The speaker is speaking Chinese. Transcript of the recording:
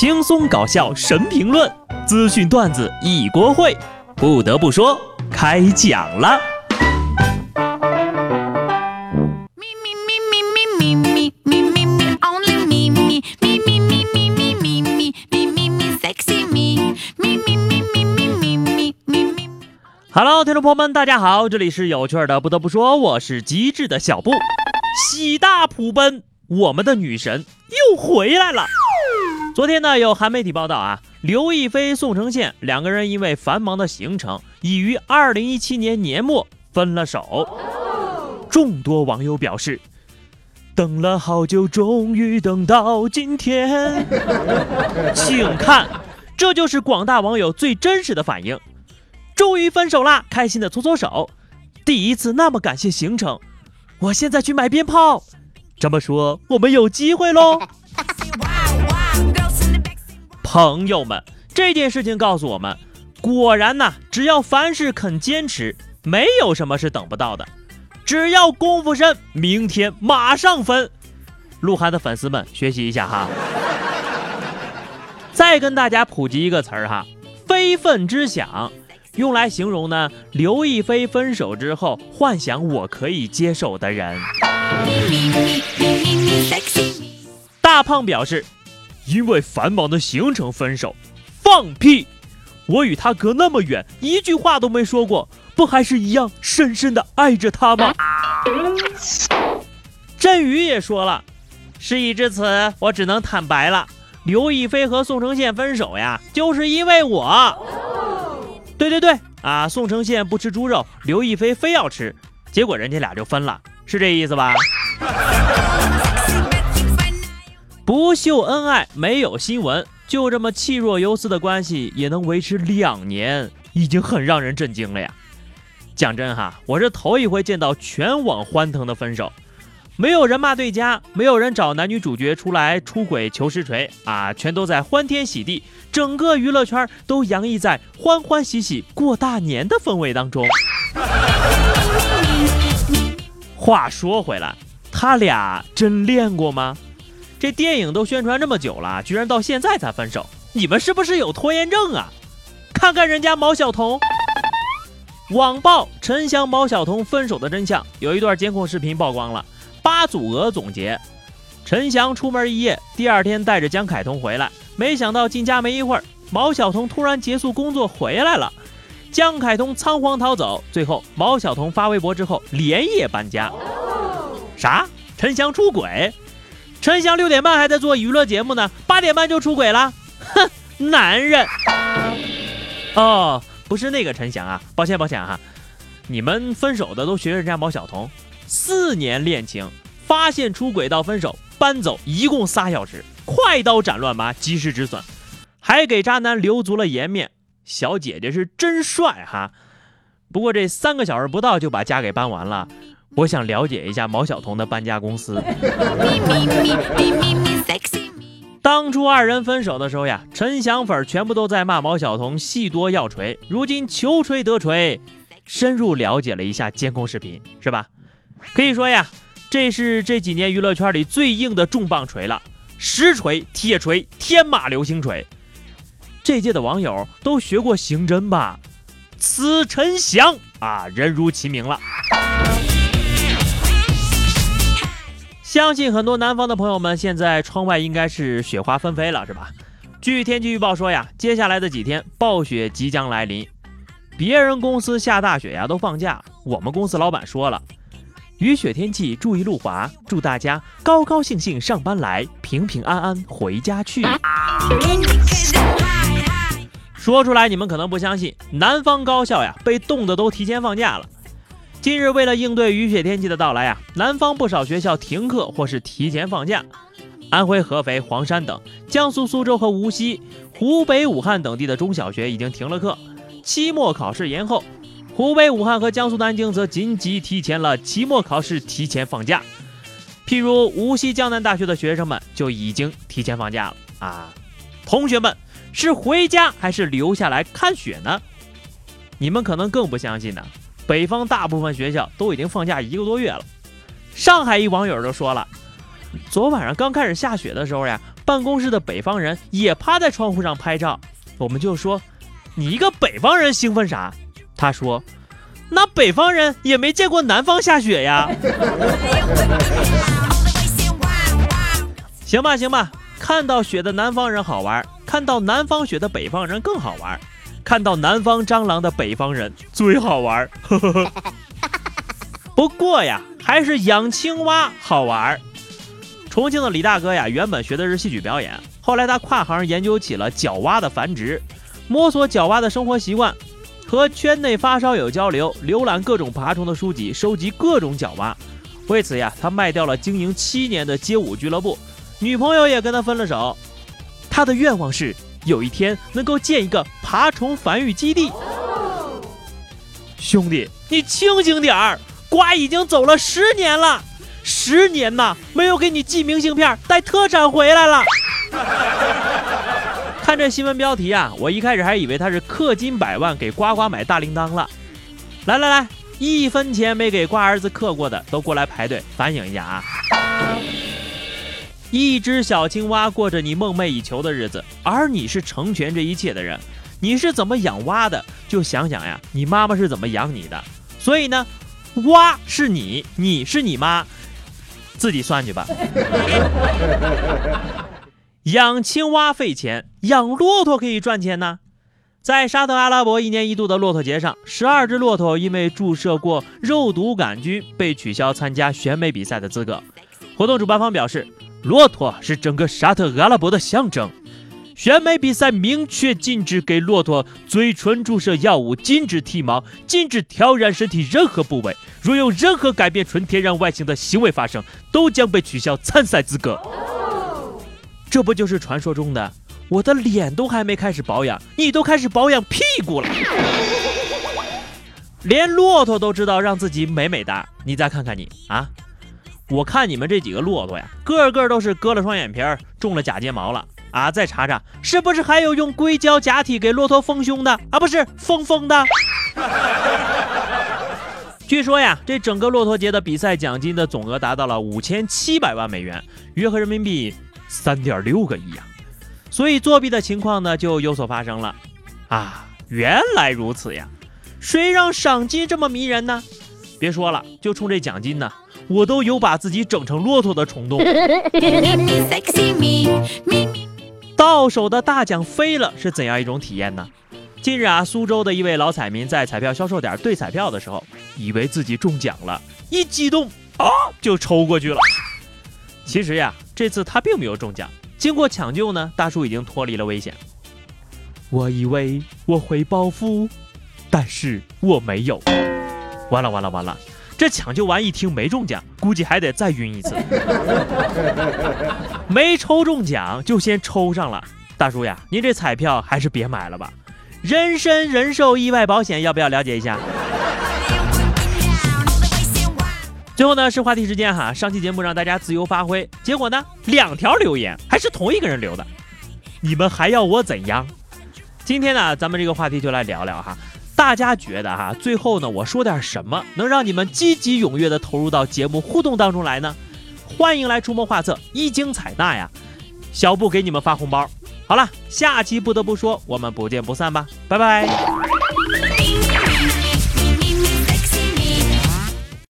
轻松搞笑神评论，资讯段子一锅烩。不得不说，开讲了。Hello，听众朋友们，大家好，这里是有趣的。不得不说，我是机智的小布。喜大普奔，我们的女神又回来了。昨天呢，有韩媒体报道啊，刘亦菲、宋承宪两个人因为繁忙的行程，已于二零一七年年末分了手。众多网友表示，等了好久，终于等到今天。请看，这就是广大网友最真实的反应。终于分手啦，开心的搓搓手。第一次那么感谢行程，我现在去买鞭炮。这么说，我们有机会喽。朋友们，这件事情告诉我们，果然呐，只要凡事肯坚持，没有什么是等不到的。只要功夫深，明天马上分。鹿晗的粉丝们学习一下哈。再跟大家普及一个词儿哈，非分之想。用来形容呢，刘亦菲分手之后幻想我可以接受的人。大胖表示，因为繁忙的行程分手，放屁！我与他隔那么远，一句话都没说过，不还是一样深深的爱着他吗？振宇也说了，事已至此，我只能坦白了，刘亦菲和宋承宪分手呀，就是因为我。对对对啊！宋承宪不吃猪肉，刘亦菲非要吃，结果人家俩就分了，是这意思吧？不秀恩爱，没有新闻，就这么气若游丝的关系也能维持两年，已经很让人震惊了呀！讲真哈，我是头一回见到全网欢腾的分手。没有人骂对家，没有人找男女主角出来出轨求实锤啊，全都在欢天喜地，整个娱乐圈都洋溢在欢欢喜喜过大年的氛围当中。话说回来，他俩真练过吗？这电影都宣传这么久了，居然到现在才分手，你们是不是有拖延症啊？看看人家毛晓彤，网曝陈翔毛晓彤分手的真相，有一段监控视频曝光了。八组鹅总结：陈翔出门一夜，第二天带着江凯彤回来，没想到进家没一会儿，毛晓彤突然结束工作回来了，江凯彤仓皇逃走，最后毛晓彤发微博之后连夜搬家。啥？陈翔出轨？陈翔六点半还在做娱乐节目呢，八点半就出轨了？哼，男人。哦，不是那个陈翔啊，抱歉抱歉哈，你们分手的都学人家毛晓彤。四年恋情，发现出轨到分手，搬走一共仨小时，快刀斩乱麻，及时止损，还给渣男留足了颜面。小姐姐是真帅哈！不过这三个小时不到就把家给搬完了，我想了解一下毛晓彤的搬家公司。当初二人分手的时候呀，陈翔粉全部都在骂毛晓彤戏多要锤，如今求锤得锤，深入了解了一下监控视频，是吧？可以说呀，这是这几年娱乐圈里最硬的重磅锤了，实锤、铁锤、天马流星锤。这届的网友都学过刑侦吧？此陈翔啊，人如其名了。相信很多南方的朋友们现在窗外应该是雪花纷飞了，是吧？据天气预报说呀，接下来的几天暴雪即将来临。别人公司下大雪呀都放假，我们公司老板说了。雨雪天气，注意路滑。祝大家高高兴兴上班来，平平安安回家去。说出来你们可能不相信，南方高校呀被冻得都提前放假了。近日为了应对雨雪天气的到来啊，南方不少学校停课或是提前放假。安徽合肥、黄山等，江苏苏州和无锡、湖北武汉等地的中小学已经停了课，期末考试延后。湖北武汉和江苏南京则紧急提前了期末考试，提前放假。譬如无锡江南大学的学生们就已经提前放假了啊！同学们是回家还是留下来看雪呢？你们可能更不相信呢。北方大部分学校都已经放假一个多月了。上海一网友就说了：“昨晚上刚开始下雪的时候呀，办公室的北方人也趴在窗户上拍照。我们就说：“你一个北方人兴奋啥？”他说：“那北方人也没见过南方下雪呀。”行吧，行吧，看到雪的南方人好玩，看到南方雪的北方人更好玩，看到南方蟑螂的北方人最好玩。不过呀，还是养青蛙好玩。重庆的李大哥呀，原本学的是戏曲表演，后来他跨行研究起了角蛙的繁殖，摸索角蛙的生活习惯，和圈内发烧友交流，浏览各种爬虫的书籍，收集各种角蛙。为此呀，他卖掉了经营七年的街舞俱乐部。女朋友也跟他分了手，他的愿望是有一天能够建一个爬虫繁育基地。兄弟，你清醒点儿，瓜已经走了十年了，十年呐，没有给你寄明信片带特产回来了。看这新闻标题啊，我一开始还以为他是氪金百万给呱呱买大铃铛了。来来来，一分钱没给瓜儿子氪过的都过来排队反省一下啊。一只小青蛙过着你梦寐以求的日子，而你是成全这一切的人。你是怎么养蛙的？就想想呀，你妈妈是怎么养你的。所以呢，蛙是你，你是你妈，自己算去吧。养青蛙费钱，养骆驼可以赚钱呢。在沙特阿拉伯一年一度的骆驼节上，十二只骆驼因为注射过肉毒杆菌，被取消参加选美比赛的资格。活动主办方表示。骆驼是整个沙特阿拉伯的象征。选美比赛明确禁止给骆驼嘴唇注射药物，禁止剃毛，禁止挑染身体任何部位。若有任何改变纯天然外形的行为发生，都将被取消参赛资格。这不就是传说中的我的脸都还没开始保养，你都开始保养屁股了？连骆驼都知道让自己美美哒，你再看看你啊！我看你们这几个骆驼呀，个个都是割了双眼皮儿，种了假睫毛了啊！再查查，是不是还有用硅胶假体给骆驼丰胸的啊？不是封封的。据说呀，这整个骆驼节的比赛奖金的总额达到了五千七百万美元，约合人民币三点六个亿呀。所以作弊的情况呢就有所发生了啊！原来如此呀，谁让赏金这么迷人呢？别说了，就冲这奖金呢。我都有把自己整成骆驼的冲动。到手的大奖飞了是怎样一种体验呢？近日啊，苏州的一位老彩民在彩票销售点兑彩票的时候，以为自己中奖了，一激动啊就抽过去了。其实呀，这次他并没有中奖。经过抢救呢，大叔已经脱离了危险。我以为我会暴富，但是我没有。完了完了完了！这抢救完一听没中奖，估计还得再晕一次。没抽中奖就先抽上了，大叔呀，您这彩票还是别买了吧。人身人寿意外保险要不要了解一下？最后呢是话题时间哈，上期节目让大家自由发挥，结果呢两条留言还是同一个人留的，你们还要我怎样？今天呢咱们这个话题就来聊聊哈。大家觉得哈，最后呢，我说点什么能让你们积极踊跃的投入到节目互动当中来呢？欢迎来出谋划策，一经采纳呀，小布给你们发红包。好了，下期不得不说，我们不见不散吧，拜拜。